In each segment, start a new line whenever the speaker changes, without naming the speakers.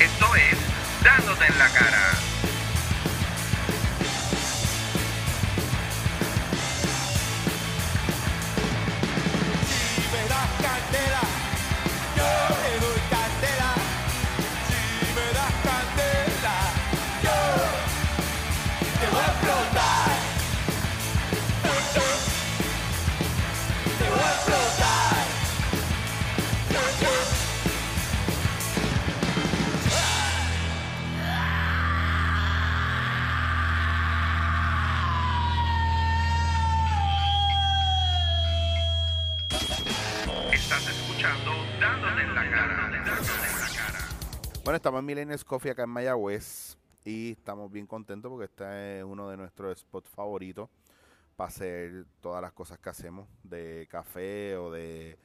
Esto es Dándote en la cara. Estás escuchando. Dándote en la cara.
Bueno, estamos en Millennials Coffee acá en Mayagüez y estamos bien contentos porque este es uno de nuestros spots favoritos para hacer todas las cosas que hacemos de café o de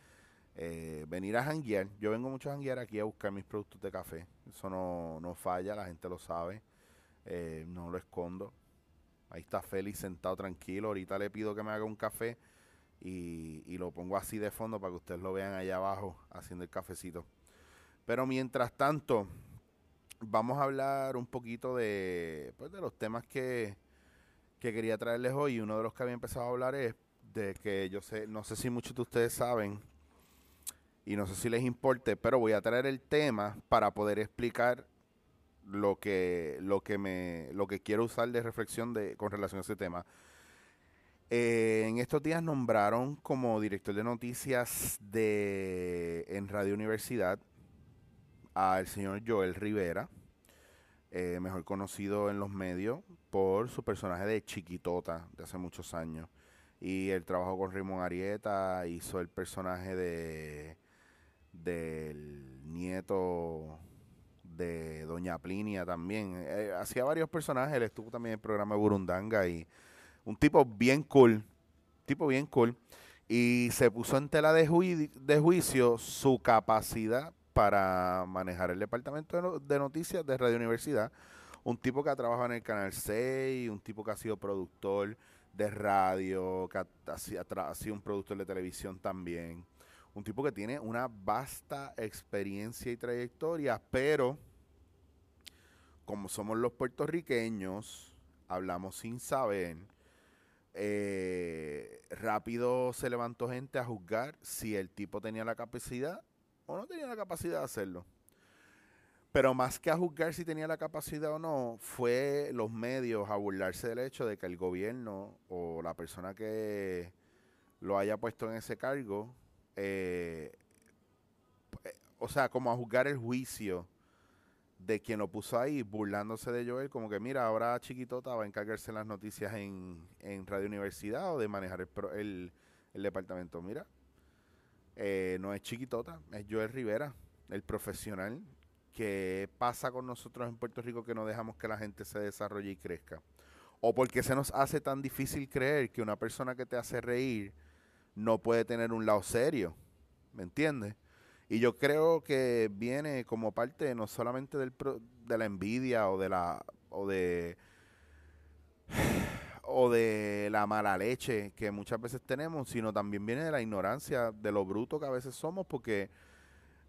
eh, venir a janguear. Yo vengo mucho a janguear aquí a buscar mis productos de café. Eso no, no falla, la gente lo sabe. Eh, no lo escondo. Ahí está Félix sentado tranquilo. Ahorita le pido que me haga un café y, lo pongo así de fondo para que ustedes lo vean allá abajo haciendo el cafecito. Pero mientras tanto, vamos a hablar un poquito de, pues, de los temas que, que quería traerles hoy. Uno de los que había empezado a hablar es de que yo sé, no sé si muchos de ustedes saben y no sé si les importe, pero voy a traer el tema para poder explicar lo que, lo que me, lo que quiero usar de reflexión de, con relación a ese tema. Eh, en estos días nombraron como director de noticias de en Radio Universidad al señor Joel Rivera, eh, mejor conocido en los medios por su personaje de Chiquitota de hace muchos años. Y él trabajó con Raymond Arieta, hizo el personaje de del nieto de Doña Plinia también. Eh, hacía varios personajes, él estuvo también en el programa Burundanga y un tipo bien cool, tipo bien cool. Y se puso en tela de, jui- de juicio su capacidad para manejar el departamento de, no- de noticias de Radio Universidad. Un tipo que ha trabajado en el Canal 6, un tipo que ha sido productor de radio, que ha, ha sido un productor de televisión también. Un tipo que tiene una vasta experiencia y trayectoria, pero como somos los puertorriqueños, hablamos sin saber, eh, rápido se levantó gente a juzgar si el tipo tenía la capacidad o no tenía la capacidad de hacerlo. Pero más que a juzgar si tenía la capacidad o no, fue los medios a burlarse del hecho de que el gobierno o la persona que lo haya puesto en ese cargo, eh, eh, o sea, como a juzgar el juicio de quien lo puso ahí, burlándose de Joel, como que mira, ahora Chiquitota va a encargarse las noticias en, en Radio Universidad o de manejar el, el departamento. Mira, eh, no es Chiquitota, es Joel Rivera, el profesional que pasa con nosotros en Puerto Rico que no dejamos que la gente se desarrolle y crezca. O porque se nos hace tan difícil creer que una persona que te hace reír no puede tener un lado serio. ¿Me entiendes? Y yo creo que viene como parte no solamente de la envidia o de la o de o de la mala leche que muchas veces tenemos, sino también viene de la ignorancia, de lo bruto que a veces somos, porque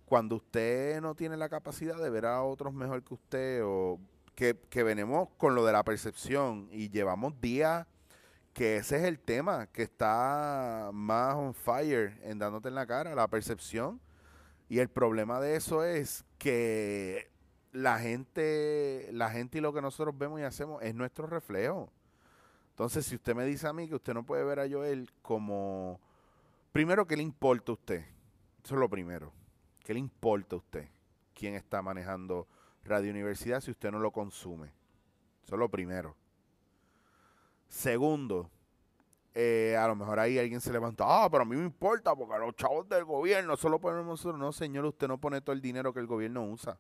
cuando usted no tiene la capacidad de ver a otros mejor que usted, o que, que venimos con lo de la percepción y llevamos días que ese es el tema que está más on fire en dándote en la cara, la percepción. Y el problema de eso es que la gente, la gente y lo que nosotros vemos y hacemos es nuestro reflejo. Entonces, si usted me dice a mí que usted no puede ver a Joel como, primero, ¿qué le importa a usted? Eso es lo primero. ¿Qué le importa a usted? ¿Quién está manejando Radio Universidad si usted no lo consume? Eso es lo primero. Segundo, eh, a lo mejor ahí alguien se levanta, ah, pero a mí me importa porque los chavos del gobierno solo ponemos nosotros. No, señor, usted no pone todo el dinero que el gobierno usa.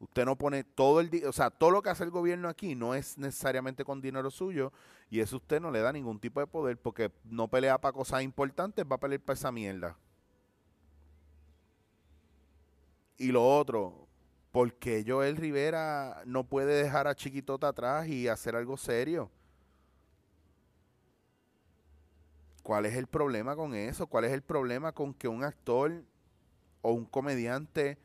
Usted no pone todo el dinero, o sea, todo lo que hace el gobierno aquí no es necesariamente con dinero suyo y eso usted no le da ningún tipo de poder porque no pelea para cosas importantes, va a pelear para esa mierda. Y lo otro, porque Joel Rivera no puede dejar a Chiquitota atrás y hacer algo serio? ¿Cuál es el problema con eso? ¿Cuál es el problema con que un actor o un comediante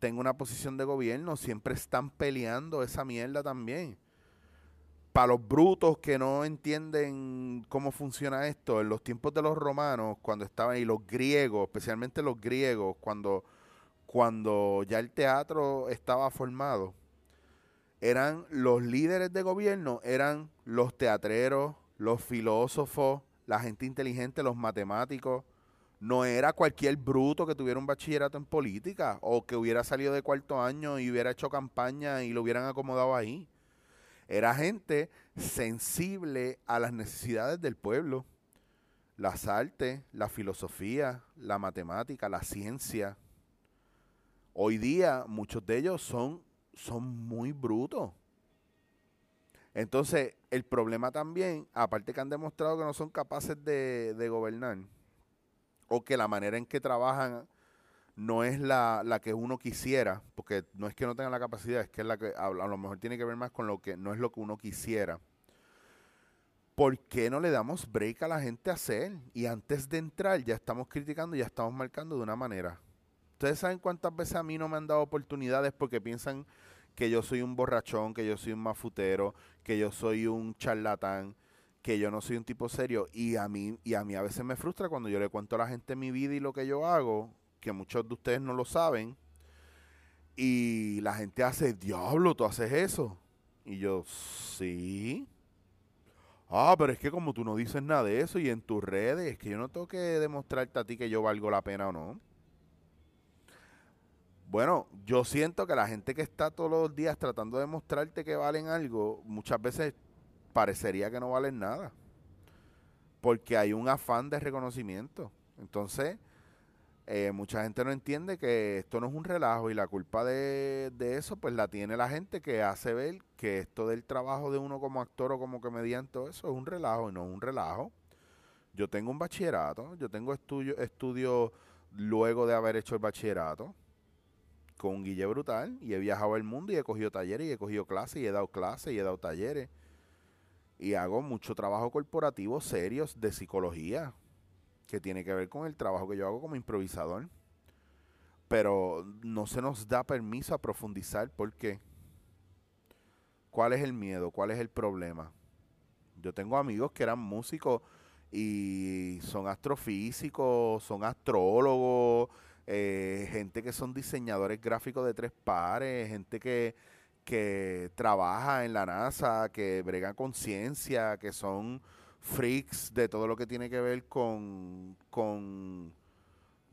tenga una posición de gobierno, siempre están peleando esa mierda también. Para los brutos que no entienden cómo funciona esto, en los tiempos de los romanos, cuando estaban, y los griegos, especialmente los griegos, cuando, cuando ya el teatro estaba formado, eran los líderes de gobierno, eran los teatreros, los filósofos, la gente inteligente, los matemáticos. No era cualquier bruto que tuviera un bachillerato en política o que hubiera salido de cuarto año y hubiera hecho campaña y lo hubieran acomodado ahí. Era gente sensible a las necesidades del pueblo. Las artes, la filosofía, la matemática, la ciencia. Hoy día muchos de ellos son, son muy brutos. Entonces, el problema también, aparte que han demostrado que no son capaces de, gobernar, o que la manera en que trabajan no es la, la, que uno quisiera, porque no es que no tengan la capacidad, es que es la que a, a, lo mejor tiene que ver más con lo que no es lo que uno quisiera. ¿Por qué no le damos break a la gente a hacer? Y antes de entrar ya estamos criticando, ya estamos marcando de una manera. Ustedes saben cuántas veces a mí no me han dado oportunidades porque piensan que yo soy un borrachón, que yo soy un mafutero, que yo soy un charlatán, que yo no soy un tipo serio y a mí y a mí a veces me frustra cuando yo le cuento a la gente mi vida y lo que yo hago, que muchos de ustedes no lo saben y la gente hace, "Diablo, tú haces eso." Y yo, "Sí." Ah, pero es que como tú no dices nada de eso y en tus redes, es que yo no tengo que demostrarte a ti que yo valgo la pena o no. Bueno, yo siento que la gente que está todos los días tratando de mostrarte que valen algo, muchas veces parecería que no valen nada. Porque hay un afán de reconocimiento. Entonces, eh, mucha gente no entiende que esto no es un relajo y la culpa de, eso pues la tiene la gente que hace ver que esto del trabajo de uno como actor o como comediante, todo eso es un relajo y no es un relajo. Yo tengo un bachillerato, yo tengo estudio, estudio luego de haber hecho el bachillerato con un guille brutal y he viajado el mundo y he cogido talleres y he cogido clases y he dado clases y he dado talleres y hago mucho trabajo corporativo serios de psicología que tiene que ver con el trabajo que yo hago como improvisador. Pero no se nos da permiso a profundizar por qué. ¿Cuál es el miedo? ¿Cuál es el problema? Yo tengo amigos que eran músicos y son astrofísicos, son astrólogos, eh, gente que son diseñadores gráficos de tres pares, gente que, que trabaja en la NASA, que brega con ciencia, que son freaks de todo lo que tiene que ver con, con,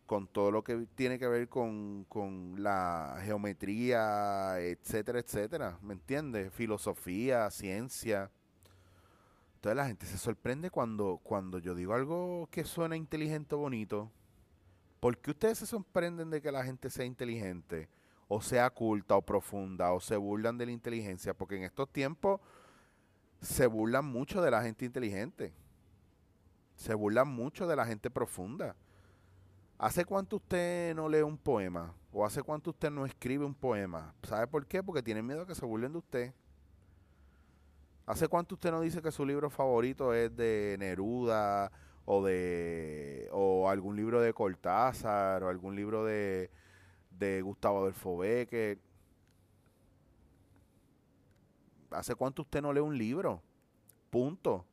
con todo lo que tiene que ver con, con la geometría, etcétera, etcétera. ¿Me entiendes? Filosofía, ciencia. Entonces la gente se sorprende cuando, cuando yo digo algo que suena inteligente o bonito. ¿Por qué ustedes se sorprenden de que la gente sea inteligente? O sea culta o profunda, o se burlan de la inteligencia, porque en estos tiempos se burlan mucho de la gente inteligente. Se burlan mucho de la gente profunda. ¿Hace cuánto usted no lee un poema? ¿O hace cuánto usted no escribe un poema? ¿Sabe por qué? Porque tiene miedo a que se burlen de usted. ¿Hace cuánto usted no dice que su libro favorito es de Neruda o de o algún libro de Cortázar o algún libro de, de Gustavo Adolfo Becker? ¿Hace cuánto usted no lee un libro? Punto.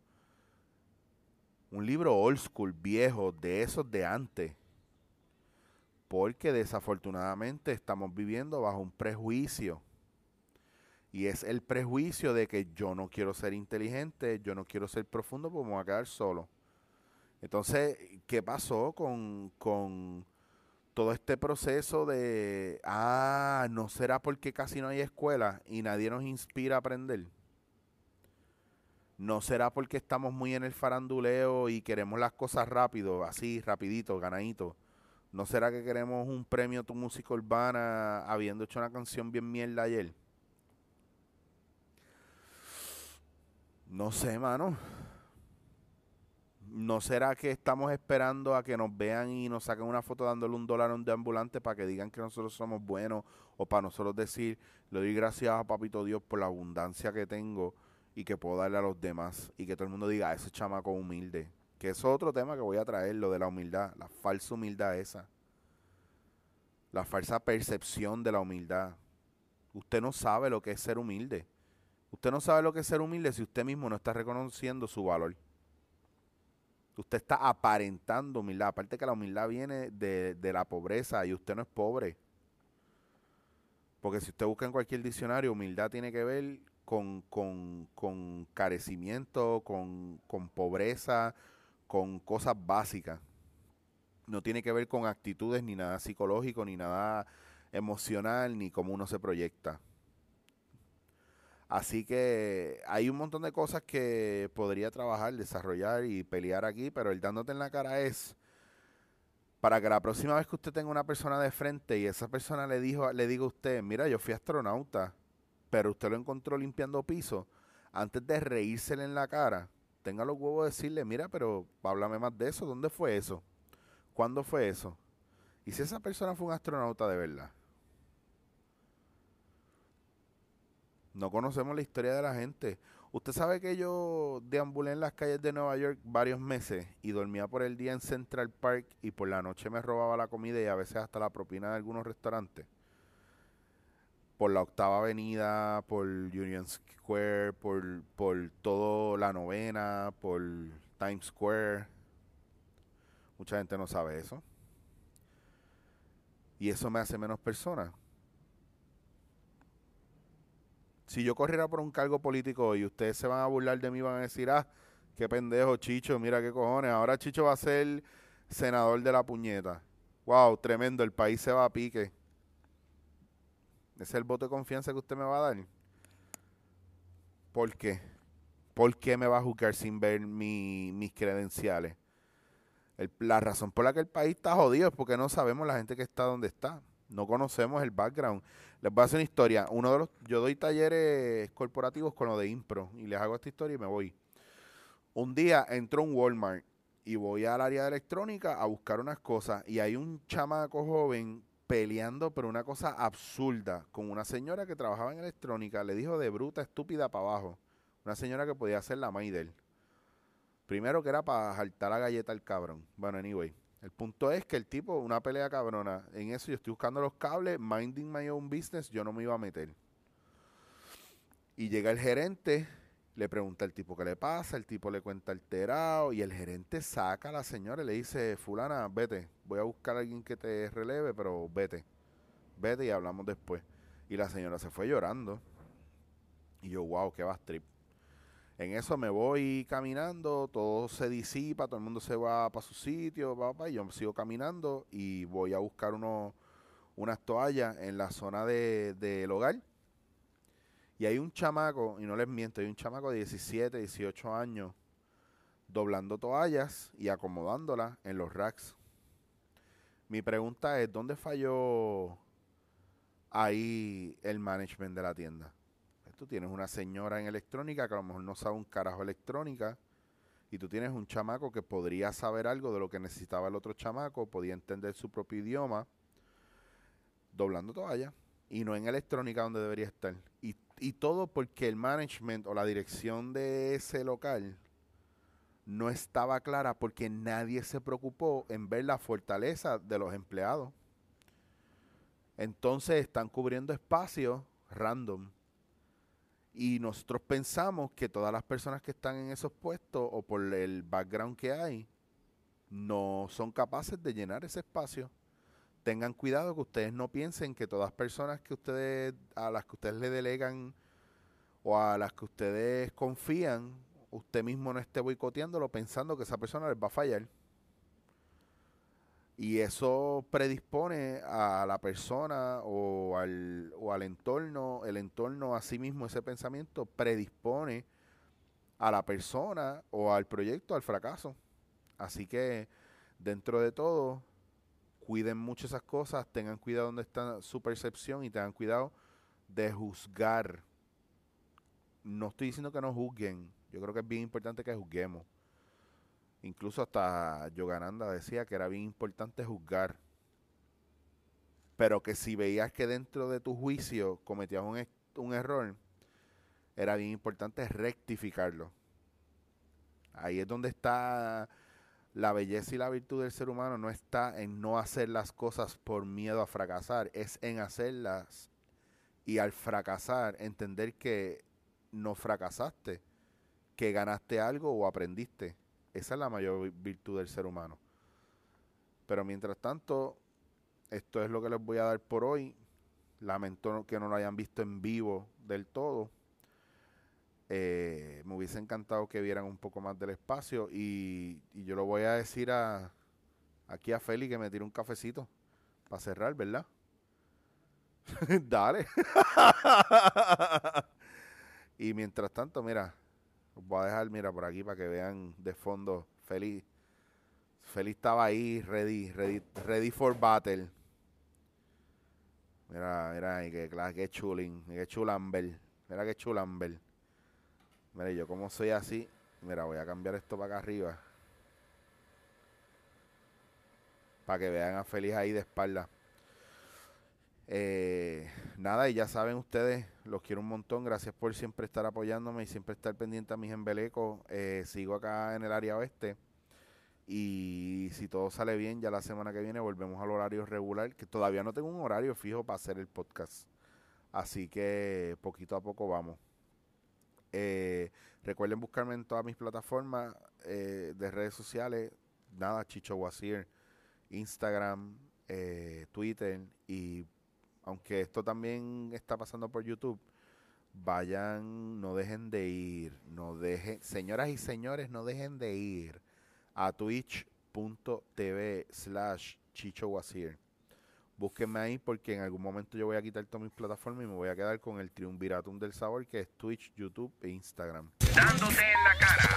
Un libro old school, viejo, de esos de antes. Porque desafortunadamente estamos viviendo bajo un prejuicio. Y es el prejuicio de que yo no quiero ser inteligente, yo no quiero ser profundo, pues me voy a quedar solo. Entonces, ¿qué pasó con, con todo este proceso de, ah, ¿no será porque casi no hay escuela y nadie nos inspira a aprender? ¿No será porque estamos muy en el faranduleo y queremos las cosas rápido, así, rapidito, ganadito? ¿No será que queremos un premio a tu música urbana habiendo hecho una canción bien mierda ayer? No sé, mano. ¿No será que estamos esperando a que nos vean y nos saquen una foto dándole un dólar a un deambulante para que digan que nosotros somos buenos o para nosotros decir, le doy gracias a Papito Dios por la abundancia que tengo y que puedo darle a los demás y que todo el mundo diga, ese chamaco humilde? Que es otro tema que voy a traer, lo de la humildad, la falsa humildad esa. la falsa percepción de la humildad. Usted no sabe lo que es ser humilde. Usted no sabe lo que es ser humilde si usted mismo no está reconociendo su valor. Usted está aparentando humildad. Aparte que la humildad viene de, de la pobreza y usted no es pobre. Porque si usted busca en cualquier diccionario, humildad tiene que ver con, con, con carecimiento, con, con pobreza, con cosas básicas. No tiene que ver con actitudes ni nada psicológico, ni nada emocional, ni cómo uno se proyecta. Así que hay un montón de cosas que podría trabajar, desarrollar y pelear aquí, pero el dándote en la cara es para que la próxima vez que usted tenga una persona de frente y esa persona le dijo, le diga a usted, mira, yo fui astronauta, pero usted lo encontró limpiando piso, antes de reírsele en la cara, tenga los huevos de decirle, mira, pero háblame más de eso, ¿dónde fue eso? ¿Cuándo fue eso? Y si esa persona fue un astronauta de verdad. No conocemos la historia de la gente. Usted sabe que yo deambulé en las calles de Nueva York varios meses y dormía por el día en Central Park y por la noche me robaba la comida y a veces hasta la propina de algunos restaurantes. Por la octava avenida, por Union Square, por, por todo la novena, por Times Square. Mucha gente no sabe eso. Y eso me hace menos persona. Si yo corriera por un cargo político y ustedes se van a burlar de mí, van a decir, ah, qué pendejo, Chicho, mira qué cojones. Ahora Chicho va a ser senador de la puñeta. Wow, tremendo, el país se va a pique. Ese es el voto de confianza que usted me va a dar. ¿Por qué? ¿Por qué me va a juzgar sin ver mi, mis credenciales? La razón por la que el país está jodido es porque no sabemos la gente que está donde está. No conocemos el background. Les voy a hacer una historia. Uno de los, yo doy talleres corporativos con lo de impro y les hago esta historia y me voy. Un día entro a un Walmart y voy al área de electrónica a buscar unas cosas y hay un chamaco joven peleando por una cosa absurda con una señora que trabajaba en electrónica. Le dijo de bruta, estúpida para abajo. Una señora que podía ser la maíz de él. Primero que era para jaltar la galleta al cabrón. Bueno, anyway. El punto es que el tipo, una pelea cabrona. En eso yo estoy buscando los cables, minding my own business, yo no me iba a meter. Y llega el gerente, le pregunta al tipo qué le pasa, el tipo le cuenta alterado y el gerente saca a la señora y le dice, fulana, vete, voy a buscar a alguien que te releve, pero vete, vete y hablamos después. Y la señora se fue llorando. Y yo, wow, qué va trip. En eso me voy caminando, todo se disipa, todo el mundo se va para su sitio, pa, pa, y yo sigo caminando y voy a buscar unas toallas en la zona de- del hogar. Y hay un chamaco, y no les miento, hay un chamaco de 17, 18 años doblando toallas y acomodándolas en los racks. Mi pregunta es, ¿dónde falló ahí el management de la tienda? Tú tienes una señora en electrónica que a lo mejor no sabe un carajo electrónica y tú tienes un chamaco que podría saber algo de lo que necesitaba el otro chamaco, podía entender su propio idioma, doblando toalla y no en electrónica donde debería estar. Y, y todo porque el management o la dirección de ese local no estaba clara porque nadie se preocupó en ver la fortaleza de los empleados. Entonces están cubriendo espacios random. Y nosotros pensamos que todas las personas que están en esos puestos o por el background que hay, no son capaces de llenar ese espacio. Tengan cuidado que ustedes no piensen que todas las personas que ustedes, a las que ustedes le delegan o a las que ustedes confían, usted mismo no esté boicoteándolo pensando que esa persona les va a fallar. Y eso predispone a la persona o al, o al entorno, el entorno a sí mismo, ese pensamiento predispone a la persona o al proyecto al fracaso. Así que dentro de todo, cuiden mucho esas cosas, tengan cuidado donde está su percepción y tengan cuidado de juzgar. No estoy diciendo que no juzguen, yo creo que es bien importante que juzguemos. Incluso hasta Yogananda decía que era bien importante juzgar. Pero que si veías que dentro de tu juicio cometías un, un error, era bien importante rectificarlo. Ahí es donde está la belleza y la virtud del ser humano no está en no hacer las cosas por miedo a fracasar, es en hacerlas y al fracasar entender que no fracasaste, que ganaste algo o aprendiste. Esa es la mayor virtud del ser humano. Pero mientras tanto, esto es lo que les voy a dar por hoy. Lamento que no lo hayan visto en vivo del todo. Eh, me hubiese encantado que vieran un poco más del espacio y, yo lo voy a decir aquí a Feli que me tire un cafecito para cerrar, ¿verdad? Dale. y mientras tanto, mira, os voy a dejar, mira, por aquí para que vean de fondo. Feli, Feli estaba ahí, ready, ready, ready for battle. Mira, mira, y que, que chulín, que chulamber. Mira que chulamber. Mira, yo como soy así, mira, voy a cambiar esto para acá arriba. Para que vean a Feliz ahí de espalda. Eh, nada, y ya saben ustedes, los quiero un montón. Gracias por siempre estar apoyándome y siempre estar pendiente a mis embelecos. Eh, sigo acá en el área oeste. Y si todo sale bien, ya la semana que viene volvemos al horario regular, que todavía no tengo un horario fijo para hacer el podcast. Así que poquito a poco vamos. Eh, recuerden buscarme en todas mis plataformas eh, de redes sociales. Nada, Chicho Wasir, Instagram, Twitter. Y aunque esto también está pasando por YouTube, vayan, no dejen de ir. No dejen, señoras y señores, no dejen de ir a twitch.tv slash Chicho Wasir. Búsquenme ahí porque en algún momento yo voy a quitar todas mis plataformas y me voy a quedar con el triunviratum del sabor que es Twitch, YouTube e Instagram.
Dándote en la cara.